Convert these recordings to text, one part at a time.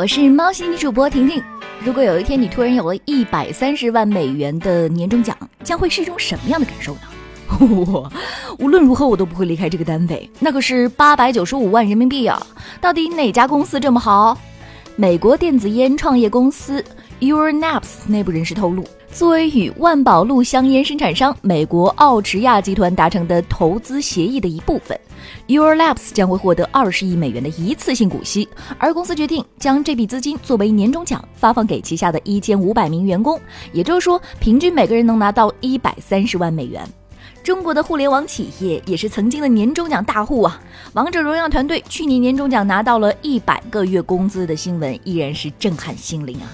我是猫系女主播婷婷。如果有一天你突然有了一百三十万美元的年终奖，将会是一种什么样的感受呢？我无论如何我都不会离开这个单位，那可是八百九十五万人民币啊！到底哪家公司这么好？美国电子烟创业公司 Your Naps 内部人士透露。作为与万宝路香烟生产商美国奥驰亚集团达成的投资协议的一部分，Your Naps 将会获得二十亿美元的一次性股息，而公司决定将这笔资金作为年终奖发放给旗下的一千五百名员工，也就是说，平均每个人能拿到一百三十万美元。中国的互联网企业也是曾经的年终奖大户啊！王者荣耀团队去年年终奖拿到了一百个月工资的新闻，依然是震撼心灵啊！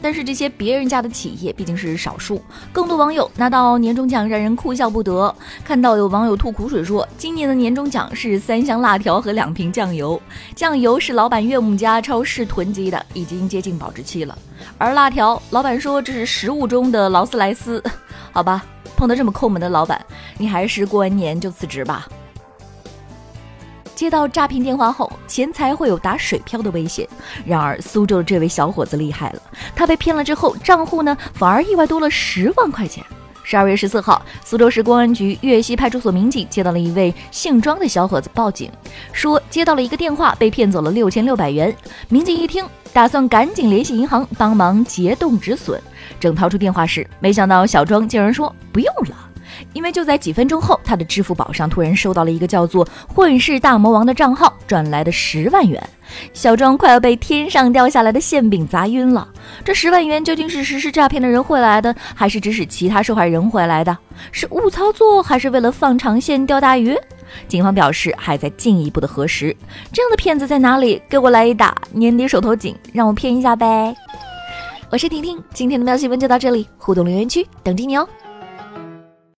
但是这些别人家的企业毕竟是少数，更多网友拿到年终奖让人哭笑不得。看到有网友吐苦水说，今年的年终奖是三箱辣条和两瓶酱油，酱油是老板岳母家超市囤积的，已经接近保质期了，而辣条，老板说这是食物中的劳斯莱斯。好吧，碰到这么抠门的老板，你还是过完年就辞职吧。接到诈骗电话后，钱财会有打水漂的危险。然而，苏州的这位小伙子厉害了，他被骗了之后，账户呢反而意外多了十万块钱。十二月十四号，苏州市公安局岳西派出所民警接到了一位姓庄的小伙子报警，说接到了一个电话，被骗走了六千六百元。民警一听，打算赶紧联系银行帮忙结冻止损。正掏出电话时，没想到小庄竟然说不用了。因为就在几分钟后，他的支付宝上突然收到了一个叫做“混世大魔王”的账号转来的十万元，小庄快要被天上掉下来的馅饼砸晕了。这十万元究竟是实施诈骗的人汇来的，还是指使其他受害人汇来的？是误操作，还是为了放长线钓大鱼？警方表示还在进一步的核实。这样的骗子在哪里？给我来一打！年底手头紧，让我骗一下呗。我是婷婷，今天的喵新闻就到这里，互动留言区等着你哦。